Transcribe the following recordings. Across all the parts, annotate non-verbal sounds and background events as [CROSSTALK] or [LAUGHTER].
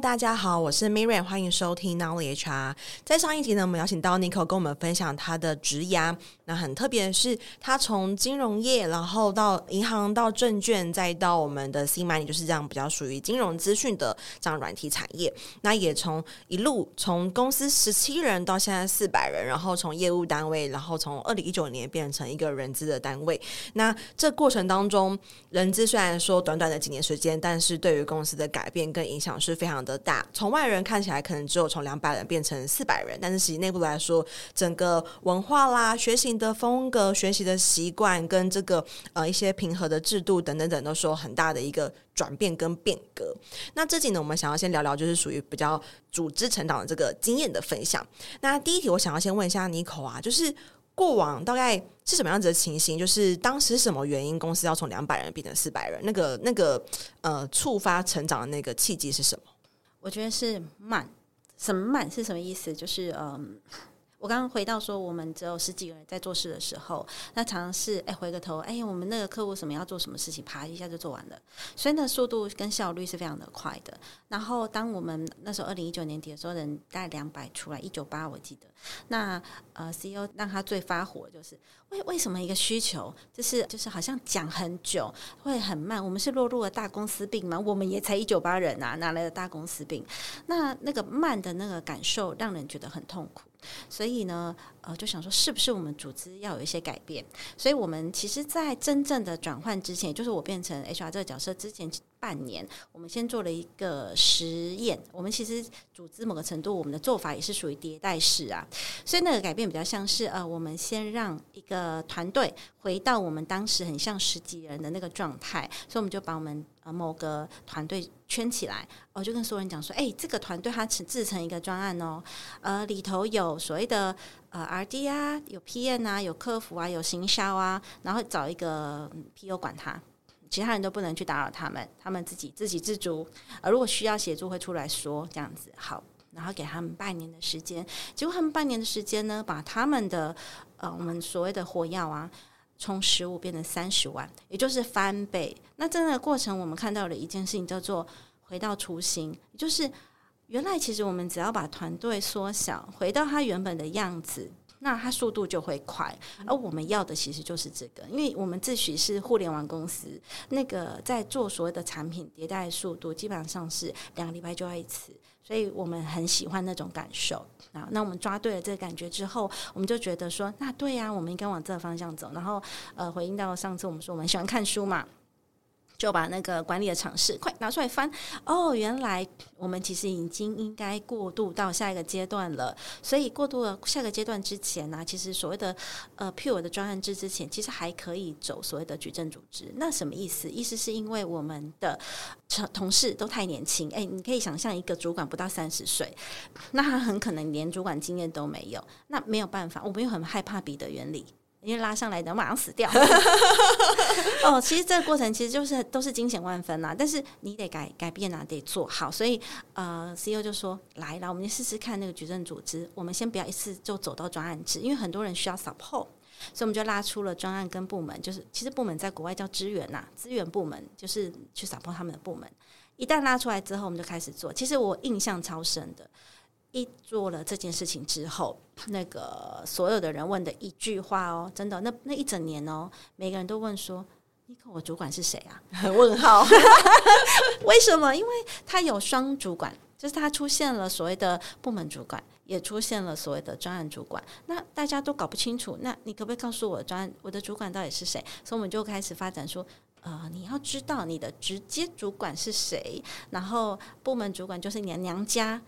大家好，我是 Miriam，欢迎收听 Nowly HR。在上一集呢，我们邀请到 Nico 跟我们分享他的职涯。那很特别的是，他从金融业，然后到银行，到证券，再到我们的 C-money，就是这样比较属于金融资讯的这样软体产业。那也从一路从公司十七人到现在四百人，然后从业务单位，然后从二零一九年变成一个人资的单位。那这过程当中，人资虽然说短短的几年时间，但是对于公司的改变跟影响是非常的大。从外人看起来，可能只有从两百人变成四百人，但是实际内部来说，整个文化啦、学习的风格、学习的习惯跟这个呃一些平和的制度等等等，都是有很大的一个转变跟变革。那这集呢，我们想要先聊聊，就是属于比较组织成长的这个经验的分享。那第一题，我想要先问一下 Nico 啊，就是过往大概是什么样子的情形？就是当时什么原因，公司要从两百人变成四百人？那个那个呃，触发成长的那个契机是什么？我觉得是慢。什么慢是什么意思？就是嗯。我刚刚回到说，我们只有十几个人在做事的时候，那常常是哎回个头，哎我们那个客户什么要做什么事情，啪一下就做完了，所以呢速度跟效率是非常的快的。然后当我们那时候二零一九年底的时候，人大概两百出来，一九八我记得，那呃 CEO 让他最发火就是为为什么一个需求就是就是好像讲很久会很慢，我们是落入了大公司病吗？我们也才一九八人啊，哪来的大公司病？那那个慢的那个感受让人觉得很痛苦。所以呢，呃，就想说，是不是我们组织要有一些改变？所以我们其实，在真正的转换之前，也就是我变成 HR 这个角色之前。半年，我们先做了一个实验。我们其实组织某个程度，我们的做法也是属于迭代式啊。所以那个改变比较像是，呃，我们先让一个团队回到我们当时很像十几人的那个状态。所以我们就把我们呃某个团队圈起来，我就跟所有人讲说，哎，这个团队它制成一个专案哦，呃，里头有所谓的呃 RD 啊，有 P N 啊，有客服啊，有行销啊，然后找一个 PO 管他。其他人都不能去打扰他们，他们自己自给自足。而如果需要协助，会出来说这样子好，然后给他们半年的时间。结果他们半年的时间呢，把他们的呃我们所谓的火药啊，从十五变成三十万，也就是翻倍。那这个过程，我们看到了一件事情，叫做回到初心，就是原来其实我们只要把团队缩小，回到它原本的样子。那它速度就会快，而我们要的其实就是这个，因为我们自诩是互联网公司，那个在做所谓的产品迭代速度，基本上是两个礼拜就要一次，所以我们很喜欢那种感受啊。那我们抓对了这个感觉之后，我们就觉得说，那对呀，我们应该往这个方向走。然后呃，回应到上次我们说我们喜欢看书嘛。就把那个管理的尝试快拿出来翻哦，原来我们其实已经应该过渡到下一个阶段了。所以过渡了下个阶段之前呢、其实所谓的呃 pure 的专案制之前，其实还可以走所谓的矩阵组织。那什么意思？意思是因为我们的同事都太年轻，哎，你可以想象一个主管不到三十岁，那他很可能连主管经验都没有。那没有办法，我们又很害怕彼得原理。因为拉上来的马上死掉 [LAUGHS] 哦，其实这个过程其实就是都是惊险万分呐，但是你得改改变啊，得做好。所以呃，CEO 就说来了，我们试试看那个矩阵组织。我们先不要一次就走到专案制，因为很多人需要 support，所以我们就拉出了专案跟部门，就是其实部门在国外叫资源呐，资源部门就是去 support 他们的部门。一旦拉出来之后，我们就开始做。其实我印象超深的。一做了这件事情之后，那个所有的人问的一句话哦，真的，那那一整年哦，每个人都问说：“你看，我主管是谁啊？” [LAUGHS] 问号，[LAUGHS] 为什么？因为他有双主管，就是他出现了所谓的部门主管，也出现了所谓的专案主管。那大家都搞不清楚，那你可不可以告诉我专案我的主管到底是谁？所以我们就开始发展说，呃，你要知道你的直接主管是谁，然后部门主管就是你的娘家。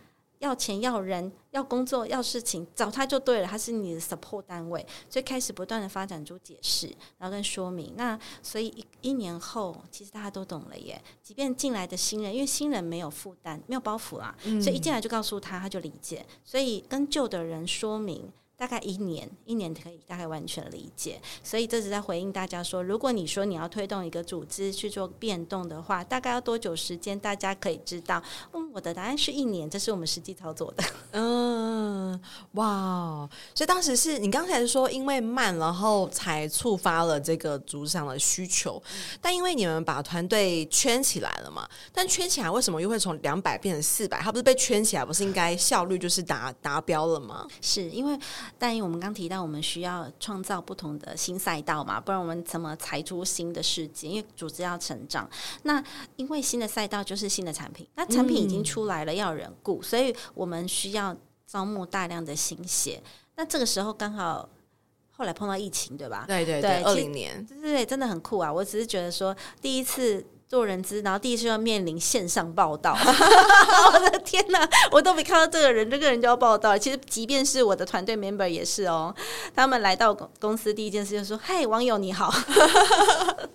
要钱要人要工作要事情找他就对了，他是你的 support 单位，所以开始不断的发展出解释，然后跟说明。那所以一一年后，其实大家都懂了耶。即便进来的新人，因为新人没有负担，没有包袱啦，嗯、所以一进来就告诉他，他就理解。所以跟旧的人说明。大概一年，一年可以大概完全理解，所以这是在回应大家说，如果你说你要推动一个组织去做变动的话，大概要多久时间？大家可以知道，嗯，我的答案是一年，这是我们实际操作的。嗯。嗯，哇！所以当时是你刚才说因为慢，然后才触发了这个组织上的需求。嗯、但因为你们把团队圈起来了嘛，但圈起来为什么又会从两百变成四百？它不是被圈起来，不是应该效率就是达达标了吗？是因为，但因为我们刚提到，我们需要创造不同的新赛道嘛，不然我们怎么踩出新的世界？因为组织要成长，那因为新的赛道就是新的产品，那产品已经出来了，要有人顾，所以我们需要。招募大量的新血，那这个时候刚好后来碰到疫情，对吧？对对对，二零年，对对对，真的很酷啊！我只是觉得说，第一次做人资，然后第一次要面临线上报道，[LAUGHS] 我的天哪！我都没看到这个人，这个人就要报道。其实，即便是我的团队 member 也是哦，他们来到公司第一件事就是说：“嗨，网友你好。[LAUGHS] ”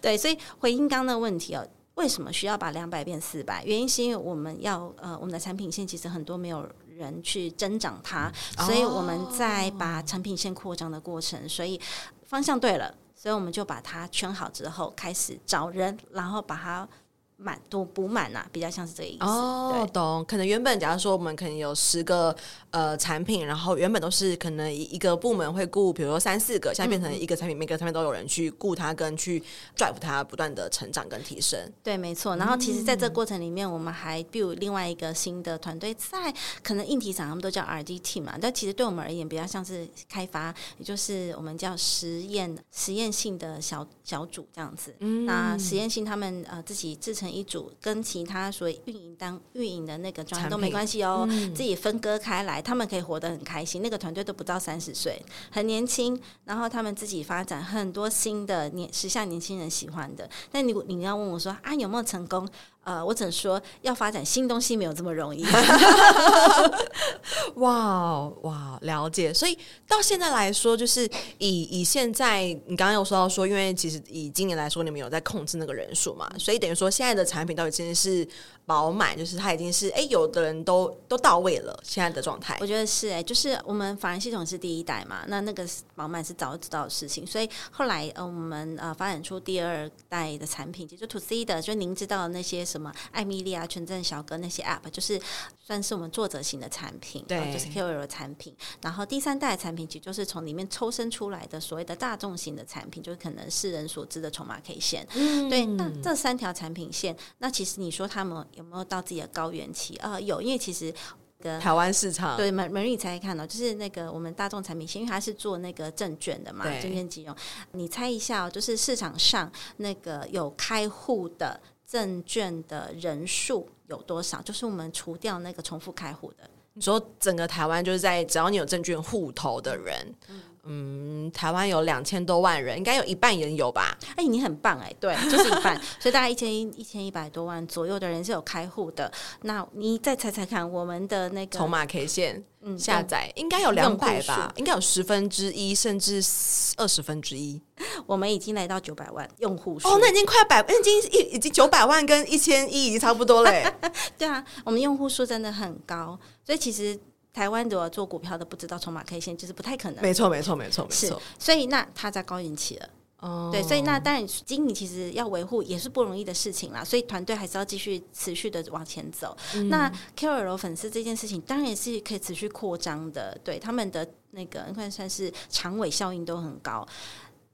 对，所以回应刚刚的问题哦，为什么需要把两百变四百？原因是因为我们要呃，我们的产品线其实很多没有。人去增长它，所以我们在把产品线扩张的过程，所以方向对了，所以我们就把它圈好之后，开始找人，然后把它。满多补满呐，比较像是这个意思。哦，对懂。可能原本假如说我们可能有十个呃产品，然后原本都是可能一个部门会雇，比如说三四个，现在变成一个产品，嗯、每个产品都有人去雇它，跟去 drive 它不断的成长跟提升。对，没错。然后其实在这个过程里面，我们还 build 另外一个新的团队，在可能硬体厂他们都叫 R&D team 嘛，但其实对我们而言比较像是开发，也就是我们叫实验实验性的小小组这样子。嗯，那实验性他们呃自己制成。一组跟其他所谓运营当运营的那个专业都没关系哦，嗯、自己分割开来，他们可以活得很开心。那个团队都不到三十岁，很年轻，然后他们自己发展很多新的年时下年轻人喜欢的。那你你要问我说啊，有没有成功？呃，我只能说要发展新东西没有这么容易。[LAUGHS] 哇哇，了解。所以到现在来说，就是以以现在你刚刚有说到说，因为其实以今年来说，你们有在控制那个人数嘛，所以等于说现在的产品到底真的是。饱满就是它已经是哎，有的人都都到位了，现在的状态，我觉得是哎，就是我们法人系统是第一代嘛，那那个饱满是早就知道的事情，所以后来呃，我们呃发展出第二代的产品，就是 To C 的，就您知道的那些什么艾米丽啊、全镇小哥那些 App，就是算是我们作者型的产品，对，就是 KOL 的产品。然后第三代的产品，其实就是从里面抽身出来的所谓的大众型的产品，就是可能世人所知的筹码 K 线。嗯，对，那这三条产品线，那其实你说他们。有没有到自己的高原期啊、呃？有，因为其实跟台湾市场对门门你猜看到，就是那个我们大众产品线，因为它是做那个证券的嘛，证券金融。你猜一下、哦，就是市场上那个有开户的证券的人数有多少？就是我们除掉那个重复开户的，你说整个台湾就是在只要你有证券户头的人。嗯嗯，台湾有两千多万人，应该有一半人有吧？哎、欸，你很棒哎、欸，对，就是一半，所以大概一千一千一百多万左右的人是有开户的。那你再猜猜看，我们的那个筹码 K 线下载、嗯、应该有两百吧？应该有十分之一甚至二十分之一。我们已经来到九百万用户数哦，那已经快百，已经一已经九百万跟一千一已经差不多嘞。[LAUGHS] 对啊，我们用户数真的很高，所以其实。台湾的做股票的不知道筹码 K 线，就是不太可能。没错，没错，没错，没错。所以那他在高原期了，哦，对，所以那当然经营其实要维护也是不容易的事情啦。所以团队还是要继续持续的往前走。嗯、那 KOL 粉丝这件事情，当然也是可以持续扩张的。对他们的那个，应该算是长尾效应都很高。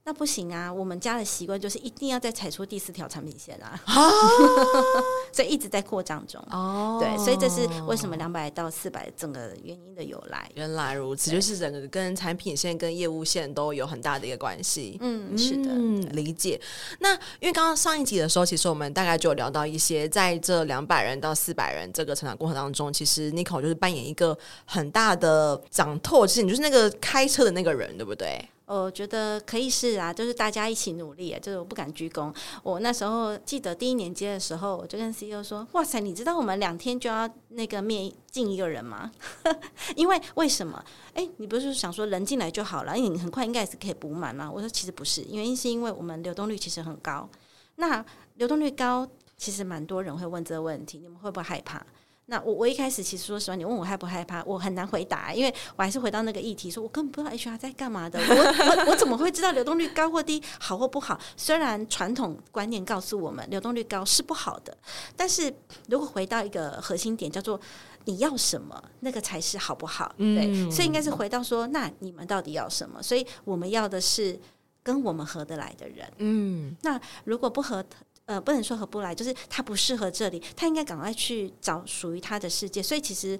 那不行啊！我们家的习惯就是一定要再踩出第四条产品线啊，[LAUGHS] 所以一直在扩张中。哦，对，所以这是为什么两百到四百整个原因的由来。原来如此，就是整个跟产品线跟业务线都有很大的一个关系。嗯，是的，嗯，理解。那因为刚刚上一集的时候，其实我们大概就有聊到一些，在这两百人到四百人这个成长过程当中，其实 Nico 就是扮演一个很大的掌舵，其实你就是那个开车的那个人，对不对？我觉得可以试啊，就是大家一起努力，就是我不敢鞠躬。我那时候记得第一年接的时候，我就跟 CEO 说：“哇塞，你知道我们两天就要那个面进一个人吗？[LAUGHS] 因为为什么？哎，你不是想说人进来就好了，因为你很快应该也是可以补满吗？”我说：“其实不是，原因是因为我们流动率其实很高。那流动率高，其实蛮多人会问这个问题，你们会不会害怕？”那我我一开始其实说实话，你问我害不害怕，我很难回答，因为我还是回到那个议题，说我根本不知道 HR 在干嘛的，我我我怎么会知道流动率高或低，好或不好？虽然传统观念告诉我们流动率高是不好的，但是如果回到一个核心点，叫做你要什么，那个才是好不好？对，嗯、所以应该是回到说，那你们到底要什么？所以我们要的是跟我们合得来的人。嗯，那如果不合。呃，不能说合不来，就是他不适合这里，他应该赶快去找属于他的世界。所以其实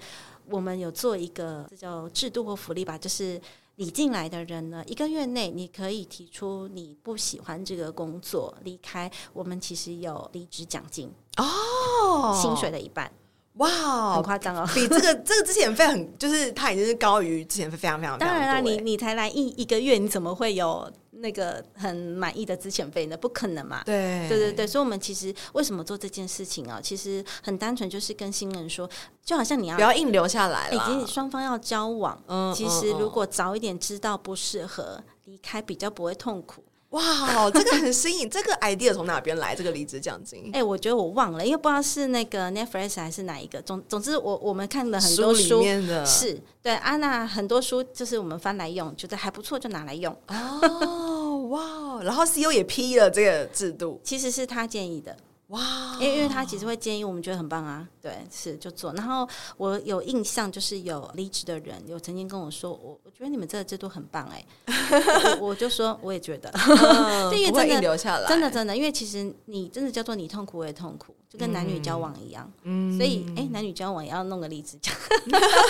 我们有做一个这叫制度或福利吧，就是你进来的人呢，一个月内你可以提出你不喜欢这个工作离开，我们其实有离职奖金哦，薪水的一半。哇，很夸张哦！比这个这个之前费很，就是他已经是高于之前费非常非常。当然啦，你你才来一一个月，你怎么会有那个很满意的资遣费呢？不可能嘛！对对对对，所以我们其实为什么做这件事情啊？其实很单纯，就是跟新人说，就好像你要不要硬留下来了，以及双方要交往，嗯，其实如果早一点知道不适合离开，比较不会痛苦。哇，这个很新颖，这个 idea 从哪边来？这个离职奖金？哎、欸，我觉得我忘了，因为不知道是那个 Netflix 还是哪一个。总总之我，我我们看了很多书，是对安娜很多书，就是我们翻来用，觉得还不错，就拿来用。哦，哇，然后 CEO 也批了这个制度，其实是他建议的。哇，因为因为他其实会建议我们觉得很棒啊，对，是就做。然后我有印象，就是有离职的人有曾经跟我说，我我觉得你们这个制度很棒，哎，我我就说我也觉得，嗯、[LAUGHS] 因为真的留下来，真的真的，因为其实你真的叫做你痛苦我也痛苦。就跟男女交往一样，嗯，所以哎、欸，男女交往也要弄个离职奖、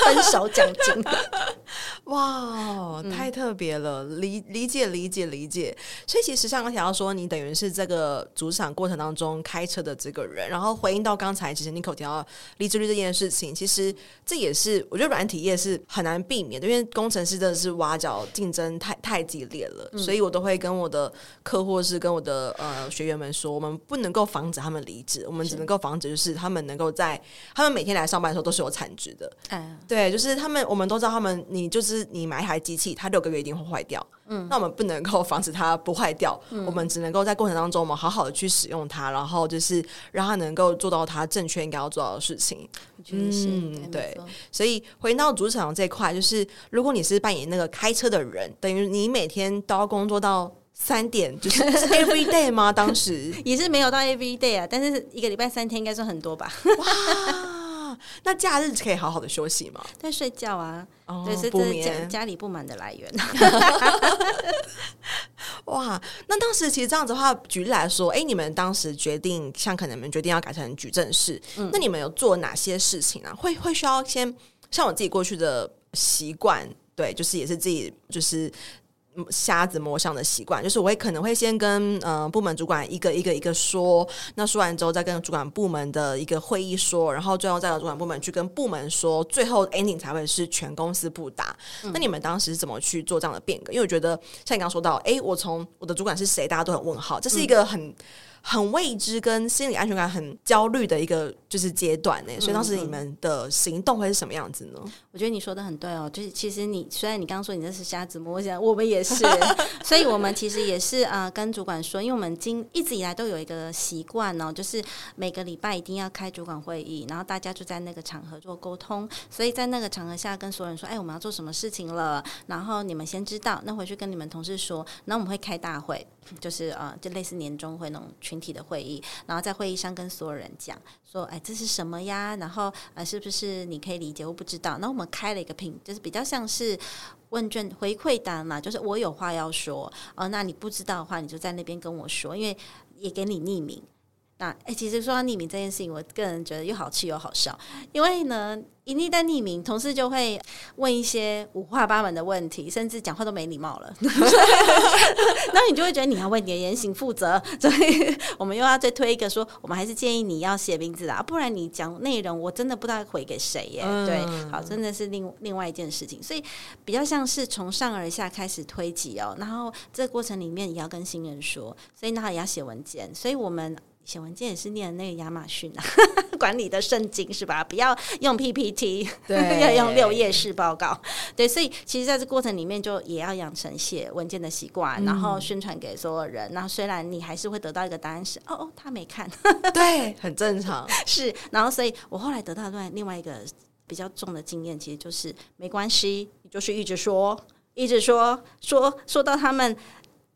分手奖金，[LAUGHS] 哇，太特别了，理理解理解理解。所以其实像刚才要说，你等于是这个主场过程当中开车的这个人，然后回应到刚才其实 Nico 提到离职率这件事情，其实这也是我觉得软体业是很难避免的，因为工程师真的是挖角竞争太太激烈了，嗯、所以我都会跟我的客户是跟我的呃学员们说，我们不能够防止他们离职，我们。只能够防止，就是他们能够在他们每天来上班的时候都是有产值的。嗯，对，就是他们，我们都知道他们，你就是你买一台机器，它六个月一定会坏掉。嗯，那我们不能够防止它不坏掉，嗯、我们只能够在过程当中，我们好好的去使用它，然后就是让它能够做到它正确应该要做到的事情。嗯，对。所以回到主场这一块，就是如果你是扮演那个开车的人，等于你每天都要工作到。三点就是 every day 吗？当时 [LAUGHS] 也是没有到 every day 啊，但是一个礼拜三天应该算很多吧。哇，那假日可以好好的休息吗？在睡觉啊，哦、对，是这是家家里不满的来源。[LAUGHS] 哇，那当时其实这样子的话，举例来说，哎、欸，你们当时决定，像可能你们决定要改成矩阵式，嗯、那你们有做哪些事情啊？会会需要先像我自己过去的习惯，对，就是也是自己就是。瞎子摸象的习惯，就是我也可能会先跟呃部门主管一个一个一个说，那说完之后再跟主管部门的一个会议说，然后最后再到主管部门去跟部门说，最后 ending 才会是全公司不答。嗯、那你们当时是怎么去做这样的变革？因为我觉得像你刚刚说到，哎，我从我的主管是谁，大家都很问号，这是一个很。嗯很未知跟心理安全感很焦虑的一个就是阶段呢，所以当时你们的行动会是什么样子呢？我觉得你说的很对哦，就是其实你虽然你刚刚说你这是瞎子摸象，我们也是，[LAUGHS] 所以我们其实也是啊、呃，跟主管说，因为我们今一直以来都有一个习惯哦，就是每个礼拜一定要开主管会议，然后大家就在那个场合做沟通，所以在那个场合下跟所有人说，哎，我们要做什么事情了，然后你们先知道，那回去跟你们同事说，那我们会开大会。就是呃，就类似年终会那种群体的会议，然后在会议上跟所有人讲说，哎，这是什么呀？然后呃，是不是你可以理解？我不知道。那我们开了一个评，就是比较像是问卷回馈单嘛，就是我有话要说，哦，那你不知道的话，你就在那边跟我说，因为也给你匿名。那哎，其实说到匿名这件事情，我个人觉得又好气又好笑，因为呢。一旦匿名，同事就会问一些五花八门的问题，甚至讲话都没礼貌了。[LAUGHS] 那你就会觉得你要为你的言行负责，[LAUGHS] 所以我们又要再推一个说，我们还是建议你要写名字啊，不然你讲内容我真的不知道回给谁耶。嗯、对，好，真的是另另外一件事情，所以比较像是从上而下开始推挤哦。然后这个过程里面也要跟新人说，所以那也要写文件，所以我们。写文件也是念那个亚马逊啊，[LAUGHS] 管理的圣经是吧？不要用 PPT，对，[LAUGHS] 要用六页式报告。对，所以其实在这过程里面，就也要养成写文件的习惯，嗯、然后宣传给所有人。然后虽然你还是会得到一个答案是，哦哦，他没看，对，很正常。[LAUGHS] 是，然后所以我后来得到另外另外一个比较重的经验，其实就是没关系，你就是一直说，一直说，说说到他们。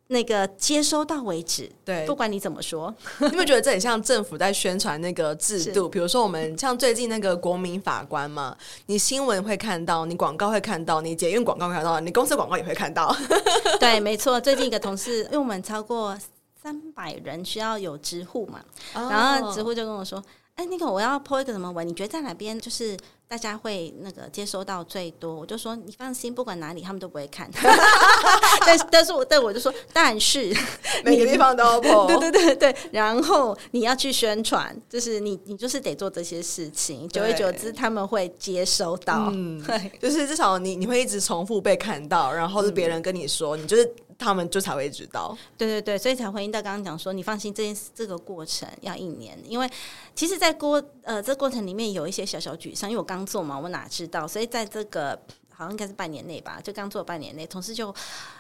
那个接收到为止，对，不管你怎么说，[LAUGHS] 你有没有觉得这很像政府在宣传那个制度？比如说，我们像最近那个国民法官嘛，你新闻会看到，你广告会看到，你捷运广告会看到，你公司广告也会看到。[LAUGHS] 对，没错。最近一个同事，因为我们超过三百人需要有直户嘛，哦、然后直户就跟我说：“哎，那个我要 po 一个什么文？你觉得在哪边就是？”大家会那个接收到最多，我就说你放心，不管哪里他们都不会看。[LAUGHS] 但是但是我但我就说，但是 [LAUGHS] 每个地方都要播，[LAUGHS] 对对对对。然后你要去宣传，就是你你就是得做这些事情，久而久之他们会接收到。嗯，对，就是至少你你会一直重复被看到，然后是别人跟你说，嗯、你就是他们就才会知道。对对对，所以才回应到刚刚讲说，你放心，这件事这个过程要一年，因为其实，在过呃这过程里面有一些小小沮丧，因为我。刚做嘛，我哪知道？所以在这个好像应该是半年内吧，就刚做半年内，同事就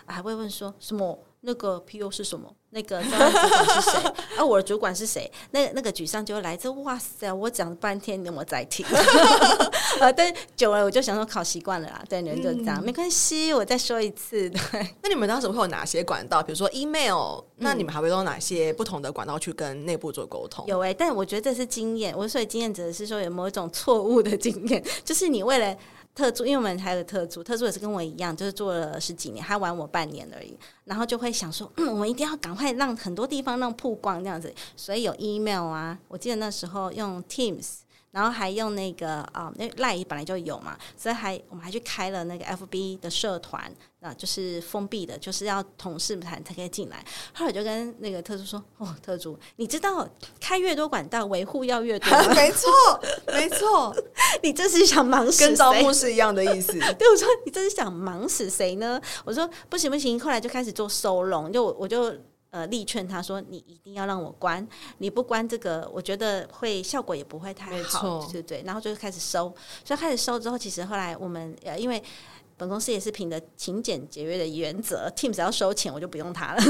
还会问说什么那个 PO 是什么？那个 [LAUGHS] 专案主管是谁？啊，我的主管是谁？那那个沮丧就会来自哇塞，我讲了半天，你有没有在听？[LAUGHS] 呃，但久了我就想说，考习惯了啦，对，人就这样，嗯、没关系，我再说一次。对，那你们当时会有哪些管道？比如说 email，那你们还会用哪些不同的管道去跟内部做沟通？有哎、欸，但我觉得这是经验。我所以经验指的是说有某一种错误的经验，就是你为了。特助，因为我们还有特助，特助也是跟我一样，就是做了十几年，他玩我半年而已。然后就会想说，嗯，[CLEARS THROAT] 我们一定要赶快让很多地方让曝光这样子，所以有 email 啊，我记得那时候用 Teams。然后还用那个啊，那 Line 本来就有嘛，所以还我们还去开了那个 FB 的社团，啊，就是封闭的，就是要同事们才可以进来。后来我就跟那个特助说：“哦，特助，你知道开越多管道，维护要越多。[LAUGHS] ”没错，没错，[LAUGHS] 你这是想忙死？跟招募是一样的意思。[LAUGHS] 对，我说你这是想忙死谁呢？我说不行不行，后来就开始做收容，就我就。呃，力劝他说：“你一定要让我关，你不关这个，我觉得会效果也不会太好，对不对？”然后就开始收，所以开始收之后，其实后来我们呃，因为本公司也是凭着勤俭节约的原则，Teams 要收钱，我就不用它了。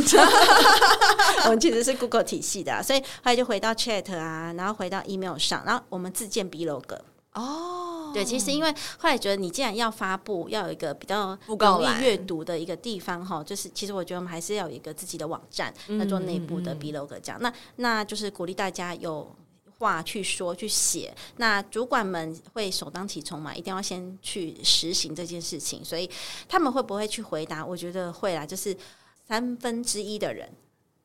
[LAUGHS] 我们其实是 Google 体系的啊，所以后来就回到 Chat 啊，然后回到 Email 上，然后我们自建 Blog。哦，对，其实因为后来觉得你既然要发布，要有一个比较容易阅读的一个地方哈，就是其实我觉得我们还是要有一个自己的网站，那做内部的 blog 这样。那那就是鼓励大家有话去说去写，那主管们会首当其冲嘛，一定要先去实行这件事情，所以他们会不会去回答？我觉得会啦，就是三分之一的人，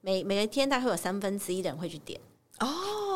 每每一天大概会有三分之一的人会去点。哦，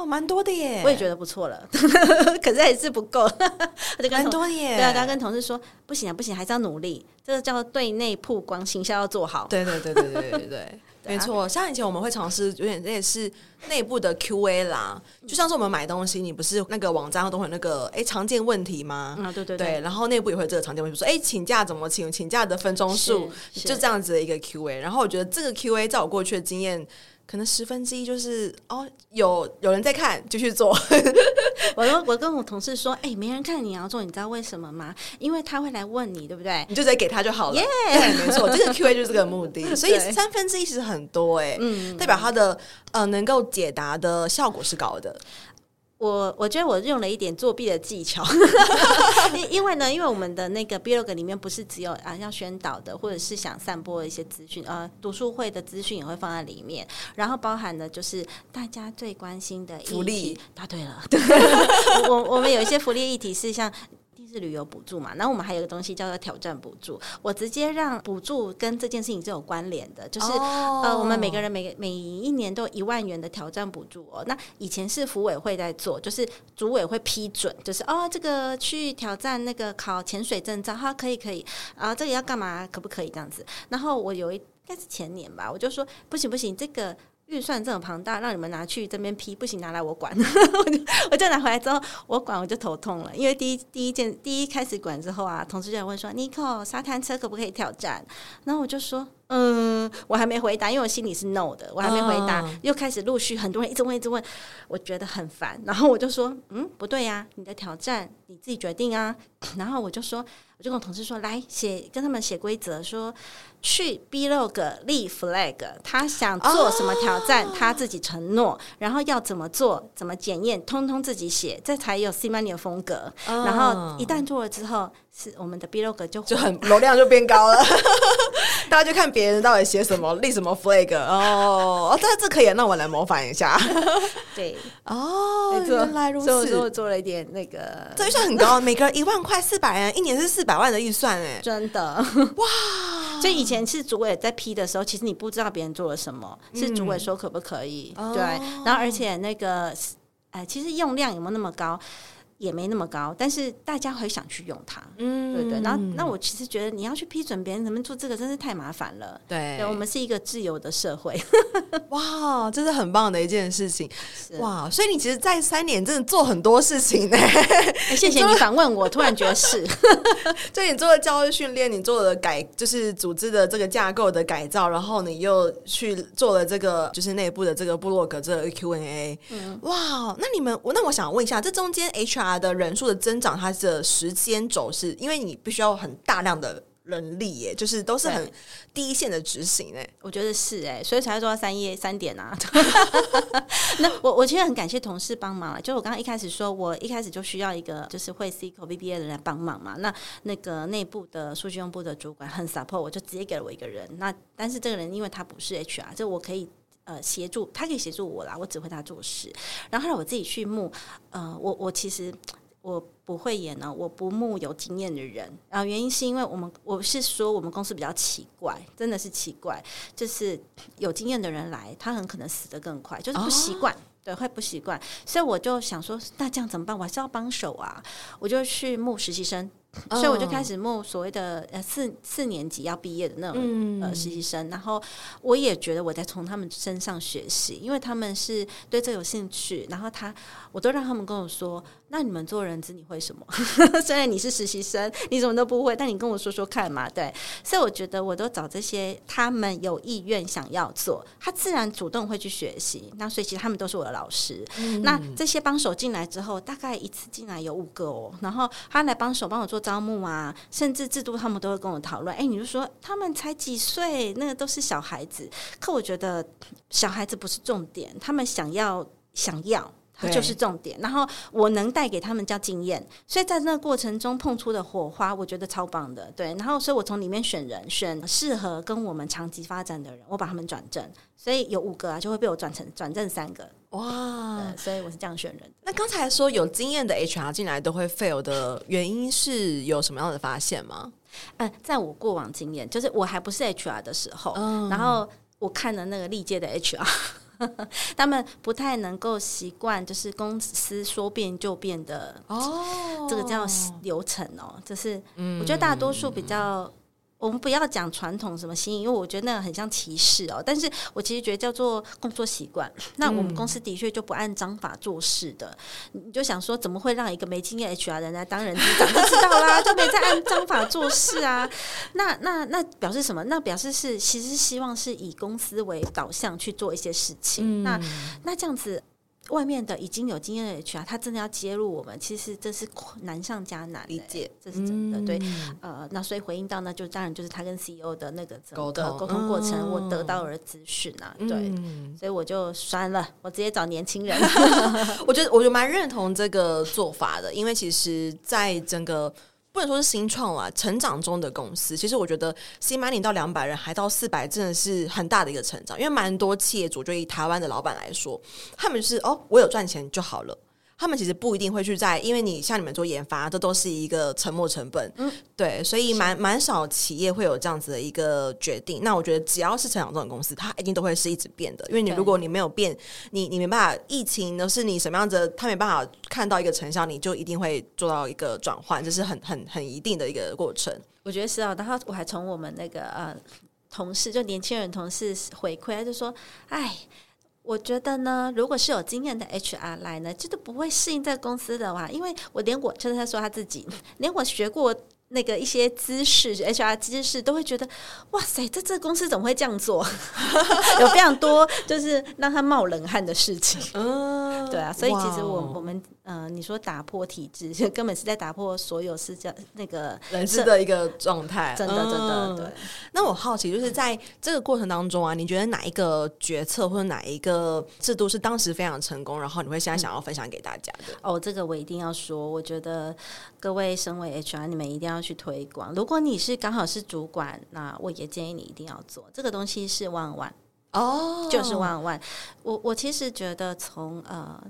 蛮多的耶！我也觉得不错了，[LAUGHS] 可是还是不够。[LAUGHS] 蛮多的耶！对啊，刚跟同事说不行啊，不行，还是要努力。这个叫对内曝光，行销要做好。对对对对对对对，[LAUGHS] 没错。像以前我们会尝试有点类似内部的 QA 啦，就像是我们买东西，你不是那个网站都会有那个哎常见问题吗？啊，对对对。然后内部也会有这个常见问题，说哎请假怎么请？请假的分钟数就这样子的一个 QA。然后我觉得这个 QA 在我过去的经验。可能十分之一就是哦，有有人在看，就去做。[LAUGHS] 我说我跟我同事说，哎、欸，没人看你要做，你知道为什么吗？因为他会来问你，对不对？你就直接给他就好了。对，没错，这个 Q A 就是这个目的。[LAUGHS] 所以三分之一其实很多哎、欸，嗯，代表他的呃能够解答的效果是高的。我我觉得我用了一点作弊的技巧，[LAUGHS] 因因为呢，因为我们的那个 blog 里面不是只有啊要宣导的，或者是想散播一些资讯，呃，读书会的资讯也会放在里面，然后包含的就是大家最关心的福利。答对了，[LAUGHS] 我我们有一些福利议题是像。是旅游补助嘛？然后我们还有一个东西叫做挑战补助。我直接让补助跟这件事情是有关联的，就是、oh. 呃，我们每个人每每一年都有一万元的挑战补助哦。那以前是服委会在做，就是组委会批准，就是哦，这个去挑战那个考潜水证照，哈，可以可以啊，这个要干嘛？可不可以这样子？然后我有一应该是前年吧，我就说不行不行，这个。预算这么庞大，让你们拿去这边批，不行，拿来我管。我 [LAUGHS] 就我就拿回来之后，我管我就头痛了，因为第一第一件第一开始管之后啊，同事就问说：“Nico，沙滩车可不可以挑战？”然后我就说：“嗯，我还没回答，因为我心里是 no 的，我还没回答，嗯、又开始陆续很多人一直问，一直问，我觉得很烦。然后我就说，嗯，不对呀、啊，你的挑战你自己决定啊。然后我就说，我就跟我同事说，来写，跟他们写规则，说去 blog 立 flag，他想做什么挑战，哦、他自己承诺，然后要怎么做，怎么检验，通通自己写，这才有 C Money 的风格。哦、然后一旦做了之后。是我们的 blog 就就很流量就变高了，[LAUGHS] 大家就看别人到底写什么立什么 flag 哦哦，这这可以，那我来模仿一下。[LAUGHS] 对哦，原来如此，我做了一点那个，这预算很高，每个人一万块，四百人，一年是四百万的预算哎，[LAUGHS] 真的哇！就以前是主委在批的时候，其实你不知道别人做了什么，是主委说可不可以？嗯、对，然后而且那个哎，其实用量有没有那么高？也没那么高，但是大家会想去用它，嗯，对对。然后，那我其实觉得你要去批准别人怎么做这个，真是太麻烦了。对，对，我们是一个自由的社会，[LAUGHS] 哇，这是很棒的一件事情，哇。所以你其实，在三年真的做很多事情呢。谢谢 [LAUGHS] 你访问我，突然觉得是，[LAUGHS] 就你做了教育训练，你做了改，就是组织的这个架构的改造，然后你又去做了这个，就是内部的这个部落格这个 Q&A。嗯，哇，那你们，我那我想问一下，这中间 HR。的人数的增长，它的时间轴是因为你必须要很大量的人力耶，就是都是很第一线的执行哎，我觉得是哎，所以才会做到三页三点啊。[LAUGHS] 那我我其实很感谢同事帮忙了，就我刚刚一开始说，我一开始就需要一个就是会 SQL VBA 的人来帮忙嘛。那那个内部的数据用部的主管很 support，我就直接给了我一个人。那但是这个人因为他不是 HR，就我可以。呃，协助他可以协助我啦，我指挥他做事。然后后来我自己去募，呃，我我其实我不会演呢，我不募有经验的人。然后原因是因为我们我是说我们公司比较奇怪，真的是奇怪，就是有经验的人来，他很可能死得更快，就是不习惯，哦、对，会不习惯。所以我就想说，那这样怎么办？我还是要帮手啊，我就去募实习生。所以我就开始募所谓的呃四四年级要毕业的那种、嗯、呃实习生，然后我也觉得我在从他们身上学习，因为他们是对这有兴趣，然后他我都让他们跟我说。那你们做人资你会什么？[LAUGHS] 虽然你是实习生，你什么都不会，但你跟我说说看嘛。对，所以我觉得我都找这些他们有意愿想要做，他自然主动会去学习。那所以其实他们都是我的老师。嗯、那这些帮手进来之后，大概一次进来有五个哦。然后他来帮手帮我做招募啊，甚至制度他们都会跟我讨论。哎，你就说他们才几岁，那个都是小孩子。可我觉得小孩子不是重点，他们想要想要。就是重点，然后我能带给他们叫经验，所以在那个过程中碰出的火花，我觉得超棒的。对，然后所以我从里面选人，选适合跟我们长期发展的人，我把他们转正，所以有五个啊，就会被我转成转正三个。哇，所以我是这样选人。那刚才说有经验的 HR 进来都会 fail 的原因是有什么样的发现吗？嗯，在我过往经验，就是我还不是 HR 的时候，嗯、然后我看了那个历届的 HR。[LAUGHS] 他们不太能够习惯，就是公司说变就变的哦，这个叫流程哦，就是我觉得大多数比较。我们不要讲传统什么新，因为我觉得那个很像歧视哦。但是我其实觉得叫做工作习惯。那我们公司的确就不按章法做事的。嗯、你就想说，怎么会让一个没经验 HR 人来当人资长？就知道啦，就没在按章法做事啊。那那那表示什么？那表示是其实希望是以公司为导向去做一些事情。嗯、那那这样子。外面的已经有经验的 HR，他真的要接入我们，其实这是难上加难，理解这是真的。嗯、对，呃，那所以回应到，呢就当然就是他跟 CEO 的那个沟通沟通过程，嗯、我得到了资讯啊，对，嗯、所以我就算了，我直接找年轻人。[LAUGHS] 我觉得，我就蛮认同这个做法的，因为其实，在整个。不能说是新创啊，成长中的公司，其实我觉得新满领到两百人，还到四百，真的是很大的一个成长。因为蛮多企业主，就以台湾的老板来说，他们是哦，我有赚钱就好了。他们其实不一定会去在，因为你像你们做研发，这都是一个沉没成本，嗯，对，所以蛮蛮少企业会有这样子的一个决定。那我觉得只要是成长中的公司，它一定都会是一直变的，因为你如果你没有变，你你没办法，疫情呢是你什么样子，他没办法看到一个成效，你就一定会做到一个转换，这是很很很一定的一个过程。我觉得是啊，然后我还从我们那个呃同事，就年轻人同事回馈，他就说，哎。我觉得呢，如果是有经验的 HR 来呢，这都不会适应这个公司的话，因为我连我就是他说他自己，连我学过那个一些知识，HR 知识都会觉得，哇塞，这这公司怎么会这样做？[LAUGHS] 有非常多就是让他冒冷汗的事情。嗯，对啊，所以其实我我们呃，你说打破体制，就根本是在打破所有是这那个 [LAUGHS] 人事的一个状态。真的，真的，对。那我好奇，就是在这个过程当中啊，你觉得哪一个决策或者哪一个制度是当时非常成功，然后你会现在想要分享给大家的？[LAUGHS] 哦，这个我一定要说，我觉得各位身为 HR，你们一定要。要去推广。如果你是刚好是主管，那我也建议你一定要做这个东西。是万万哦，就是万万。我我其实觉得从呃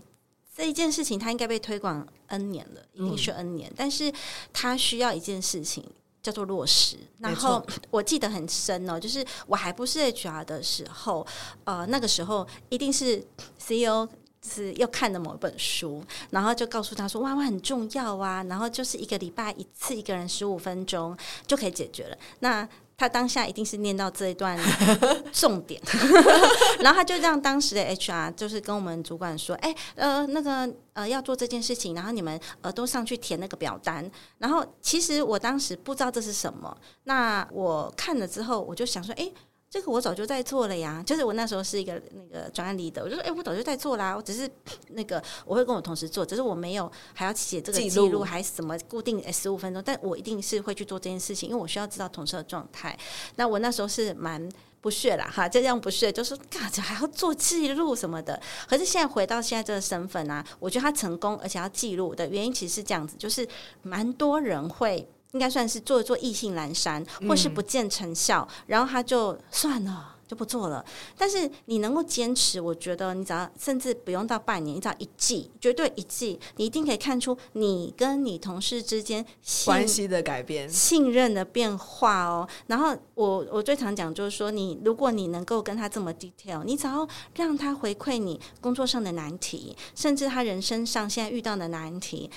这一件事情，它应该被推广 N 年了，一定是 N 年。嗯、但是它需要一件事情叫做落实。然后我记得很深哦，就是我还不是 HR 的时候，呃，那个时候一定是 CEO。是又看了某一本书，然后就告诉他说：“哇哇很重要啊！”然后就是一个礼拜一次，一个人十五分钟就可以解决了。那他当下一定是念到这一段 [LAUGHS] 重点，[LAUGHS] 然后他就让当时的 HR 就是跟我们主管说：“哎，呃，那个呃要做这件事情，然后你们呃都上去填那个表单。”然后其实我当时不知道这是什么，那我看了之后，我就想说：“哎。”这个我早就在做了呀，就是我那时候是一个那个专案 leader，我就说，哎，我早就在做啦，我只是 [SNIFFS] 那个我会跟我同事做，只是我没有还要写这个记录，还是什么固定十五分钟，但我一定是会去做这件事情，因为我需要知道同事的状态。那我那时候是蛮不屑啦，哈，就这样不屑，就是干这还要做记录什么的。可是现在回到现在这个身份啊，我觉得他成功而且要记录的原因其实是这样子，就是蛮多人会。应该算是做一做意兴阑珊，或是不见成效，嗯、然后他就算了，就不做了。但是你能够坚持，我觉得你只要甚至不用到半年，你只要一季，绝对一季，你一定可以看出你跟你同事之间关系的改变、信任的变化哦。然后我我最常讲就是说，你如果你能够跟他这么 detail，你只要让他回馈你工作上的难题，甚至他人生上现在遇到的难题。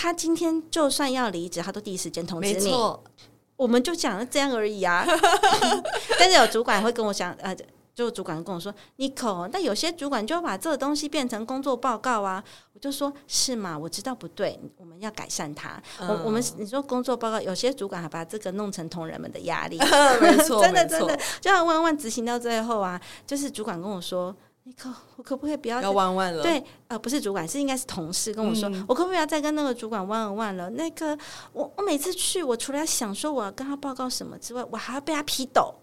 他今天就算要离职，他都第一时间通知你。没错，我们就讲了这样而已啊。[LAUGHS] 但是有主管会跟我讲，呃，就主管跟我说，Nico，但有些主管就要把这个东西变成工作报告啊。我就说，是嘛？我知道不对，我们要改善它。嗯、我我们你说工作报告，有些主管还把这个弄成同仁们的压力。[LAUGHS] [LAUGHS] 没错，真的真的，就要万万执行到最后啊，就是主管跟我说。你可我可不可以不要要弯弯了？对，呃，不是主管，是应该是同事跟我说，嗯、我可不可以要再跟那个主管弯弯了？那个，我我每次去，我除了想说我要跟他报告什么之外，我还要被他批斗。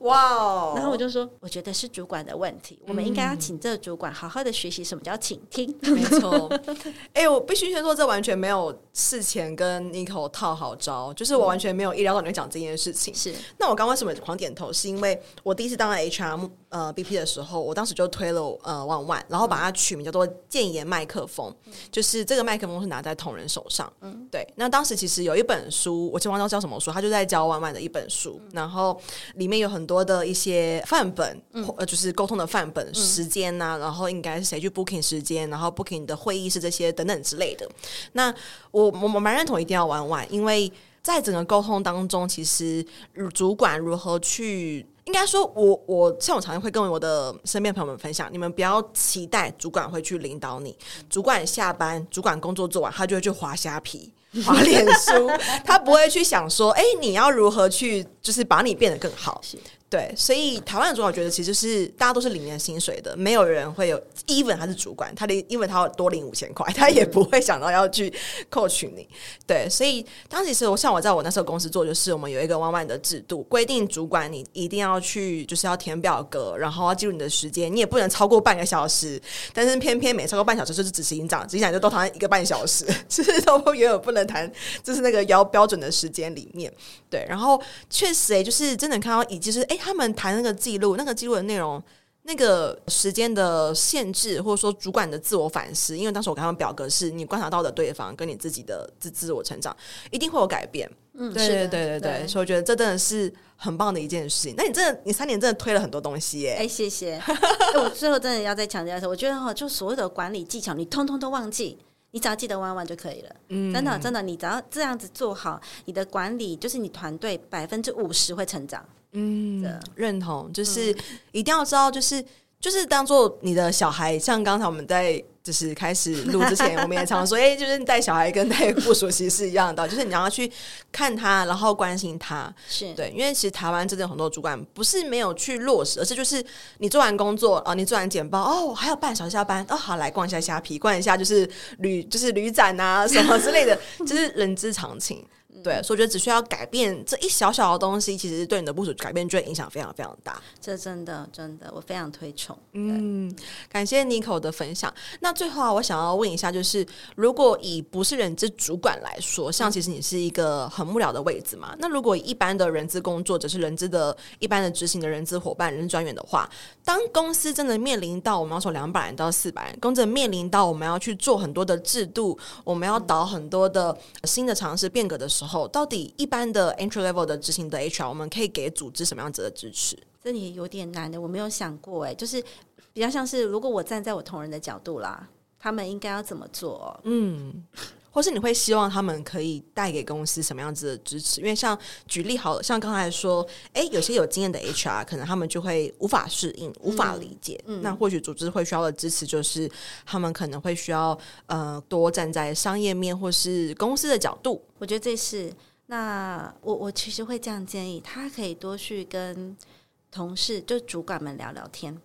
哇哦！然后我就说，我觉得是主管的问题，我们应该要请这个主管好好的学习什么叫倾听。没错，[LAUGHS] 哎、欸，我必须先说，这完全没有事前跟 Nico 套好招，就是我完全没有意料到你会讲这件事情。是，那我刚为什么狂点头？是因为我第一次当了 HR 呃 BP 的时候，我当时就推了呃万万，然后把它取名叫做建言麦克风，嗯、就是这个麦克风是拿在同仁手上。嗯，对。那当时其实有一本书，我忘记叫什么书，他就在教万万的一本书，嗯、然后里面有很多的一些范本，呃、嗯，就是沟通的范本、时间呐、啊，然后应该是谁去 booking 时间，然后 booking 的会议室这些等等之类的。那我我我蛮认同一定要玩玩，因为在整个沟通当中，其实主管如何去，应该说我，我我像我常常会跟我的身边朋友们分享，你们不要期待主管会去领导你，主管下班，主管工作做完，他就会去划虾皮。划脸书，他不会去想说，哎、欸，你要如何去，就是把你变得更好。对，所以台湾的主管觉得，其实是大家都是领年薪水的，没有人会有，even 他是主管，他的因为他要多领五千块，他也不会想到要去扣取你。对，所以当时是我像我在我那时候公司做，就是我们有一个万万的制度，规定主管你一定要去，就是要填表格，然后要记录你的时间，你也不能超过半个小时。但是偏偏每超过半小时就是执行长，执行长就都谈一个半小时，[LAUGHS] 就是都远远不能谈，就是那个要标准的时间里面。对，然后确实哎，就是真的看到，以及是哎。他们谈那个记录，那个记录的内容，那个时间的限制，或者说主管的自我反思，因为当时我跟他们表格是你观察到的对方跟你自己的自自我成长，一定会有改变。嗯，对对对对对，所以我觉得这真的是很棒的一件事情。那你真的，你三年真的推了很多东西耶！哎，谢谢。欸、[LAUGHS] 我最后真的要再强调一下，我觉得哈，就所有的管理技巧，你通通都忘记。你只要记得弯弯就可以了，嗯，真的真的，你只要这样子做好，你的管理就是你团队百分之五十会成长，嗯，对认同，就是一定要知道，就是就是当做你的小孩，像刚才我们在就是开始录之前，我们也常说，哎、欸，就是带小孩跟带部属其实是一样的，就是你要去看他，然后关心他，[LAUGHS] 是。对，因为其实台湾真的有很多主管不是没有去落实，而是就是你做完工作啊，你做完简报，哦，还有半小时下班，哦，好，来逛一下虾皮，逛一下就是旅就是旅展啊什么之类的，就是人之常情。对，所以我觉得只需要改变这一小小的东西，其实对你的部署改变就会影响非常非常大。这真的真的，我非常推崇。嗯，感谢 Nico 的分享。那最后啊，我想要问一下，就是如果以不是人资主管来说，像其实你是一个很幕僚的位置嘛？那如果一般的人资工作者是人资的一般的执行的人资伙伴、人资专员的话，当公司真的面临到我们要从两百人到四百人，公司面临到我们要去做很多的制度，我们要导很多的新的尝试变革的时候。到底一般的 entry level 的执行的 HR，我们可以给组织什么样子的支持？这里有点难的，我没有想过哎，就是比较像是如果我站在我同仁的角度啦，他们应该要怎么做？嗯。或是你会希望他们可以带给公司什么样子的支持？因为像举例好了，像刚才说，哎，有些有经验的 HR 可能他们就会无法适应、无法理解。嗯嗯、那或许组织会需要的支持，就是他们可能会需要呃多站在商业面或是公司的角度。我觉得这是那我我其实会这样建议，他可以多去跟同事就主管们聊聊天。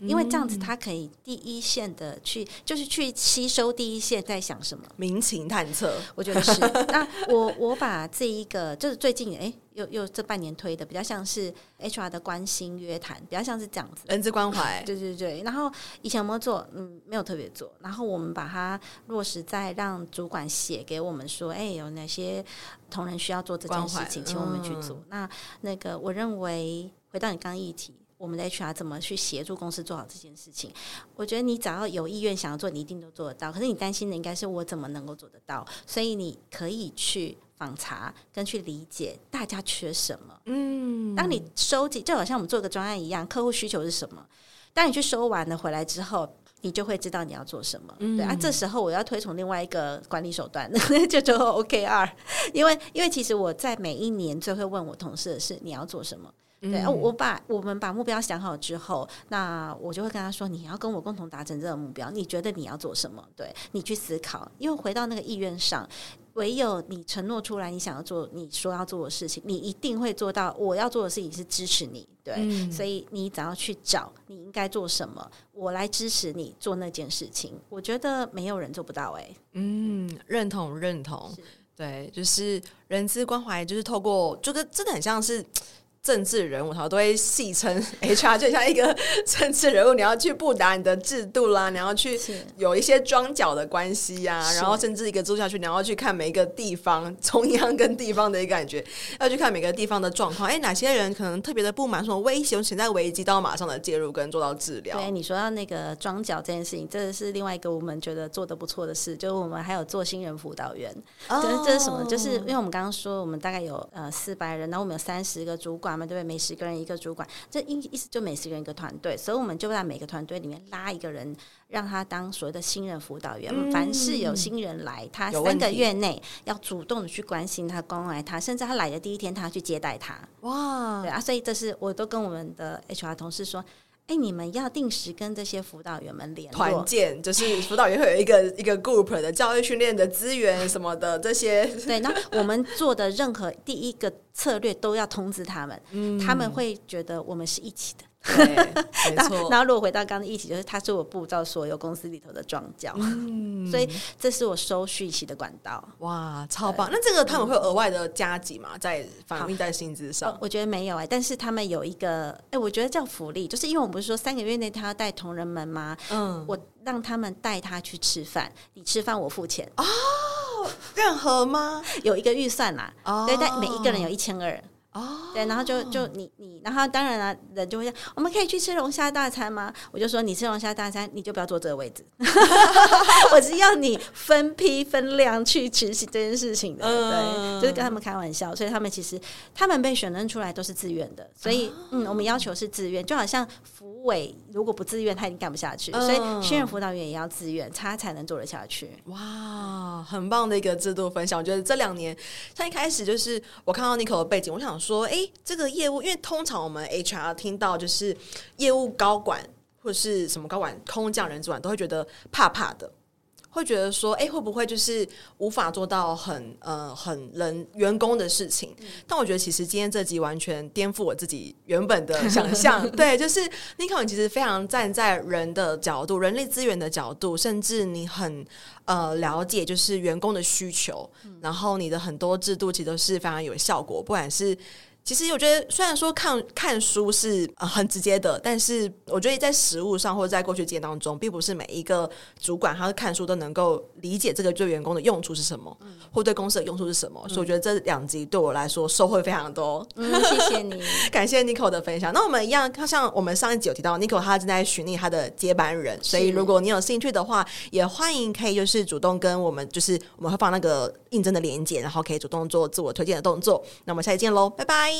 因为这样子，他可以第一线的去，就是去吸收第一线在想什么，民情探测。我觉得是。[LAUGHS] 那我我把这一个就是最近哎，又又这半年推的，比较像是 HR 的关心约谈，比较像是这样子，人之关怀。[LAUGHS] 对对对。然后以前有没有做？嗯，没有特别做。然后我们把它落实在让主管写给我们说，哎，有哪些同仁需要做这件事情，请我们去做。嗯、那那个，我认为回到你刚刚议题。我们的 HR 怎么去协助公司做好这件事情？我觉得你只要有意愿想要做，你一定都做得到。可是你担心的应该是我怎么能够做得到？所以你可以去访查跟去理解大家缺什么。嗯，当你收集，就好像我们做个专案一样，客户需求是什么？当你去收完了回来之后，你就会知道你要做什么。嗯、对啊，这时候我要推崇另外一个管理手段，[LAUGHS] 就叫 OKR。因为，因为其实我在每一年最会问我同事的是你要做什么。对啊，我把我们把目标想好之后，那我就会跟他说：“你要跟我共同达成这个目标，你觉得你要做什么？对，你去思考。因为回到那个意愿上，唯有你承诺出来，你想要做你说要做的事情，你一定会做到。我要做的事情是支持你，对，嗯、所以你只要去找你应该做什么，我来支持你做那件事情。我觉得没有人做不到、欸，哎，嗯，认同认同，对，就是人资关怀，就是透过，这个真的很像是。政治人物，他都会戏称 [LAUGHS] HR 就像一个 [LAUGHS] 政治人物，你要去布达你的制度啦，你要去有一些装脚的关系呀、啊，然后甚至一个住下去，你要去看每一个地方 [LAUGHS] 中央跟地方的一个感觉，要去看每个地方的状况。哎，哪些人可能特别的不满，什么危险潜在危机，都要马上的介入跟做到治疗。对，你说到那个装脚这件事情，这是另外一个我们觉得做的不错的事，就是我们还有做新人辅导员。哦，这是这是什么？就是因为我们刚刚说，我们大概有呃四百人，然后我们有三十个主管。对不对？每十个人一个主管，这意意思就每十个人一个团队，所以我们就在每个团队里面拉一个人，让他当所谓的新人辅导员。嗯、凡是有新人来，他三个月内要主动的去关心他、关爱他，甚至他来的第一天，他要去接待他。哇，对啊，所以这是我都跟我们的 HR 同事说。哎，你们要定时跟这些辅导员们联络，团建就是辅导员会有一个一个 group 的教育训练的资源什么的这些。对，那我们做的任何第一个策略都要通知他们，嗯、他们会觉得我们是一起的。对，没错。[LAUGHS] 然后如果回到刚刚的议题，就是他是我步照所有公司里头的庄脚，嗯、所以这是我收续期的管道。哇，超棒！那这个他们会有额外的加急吗？在反映在薪资上？我觉得没有哎、欸，但是他们有一个哎，我觉得叫福利，就是因为我们不是说三个月内他要带同仁们吗？嗯，我让他们带他去吃饭，你吃饭我付钱哦。任何吗？[LAUGHS] 有一个预算啦，哦、对，但每一个人有一千二。哦，对，然后就就你你，然后当然了，人就会说，我们可以去吃龙虾大餐吗？我就说，你吃龙虾大餐，你就不要坐这个位置。[LAUGHS] [LAUGHS] 我是要你分批分量去执行这件事情的，对，就是跟他们开玩笑。所以他们其实他们被选任出来都是自愿的，所以嗯，我们要求是自愿，就好像福委如果不自愿，他已经干不下去，所以新人辅导员也要自愿，他才能做得下去。哇，很棒的一个制度分享。我觉得这两年，像一开始就是我看到 Nico 的背景，我想。说，哎，这个业务，因为通常我们 HR 听到就是业务高管或是什么高管、空降人主管，都会觉得怕怕的。会觉得说，哎，会不会就是无法做到很呃很人员工的事情？嗯、但我觉得其实今天这集完全颠覆我自己原本的想 [LAUGHS] 象。对，就是 n i k o 其实非常站在人的角度、人力资源的角度，甚至你很呃了解就是员工的需求，嗯、然后你的很多制度其实都是非常有效果，不管是。其实我觉得，虽然说看看书是呃很直接的，但是我觉得在实务上或者在过去经验当中，并不是每一个主管他看书都能够理解这个对员工的用处是什么，嗯、或对公司的用处是什么。嗯、所以我觉得这两集对我来说收获非常多。嗯，谢谢你，[LAUGHS] 感谢 Nico 的分享。那我们一样，像我们上一集有提到，Nico 他正在寻觅他的接班人，所以如果你有兴趣的话，也欢迎可以就是主动跟我们，就是我们会放那个应征的链接，然后可以主动做自我推荐的动作。那我们下期见喽，拜拜。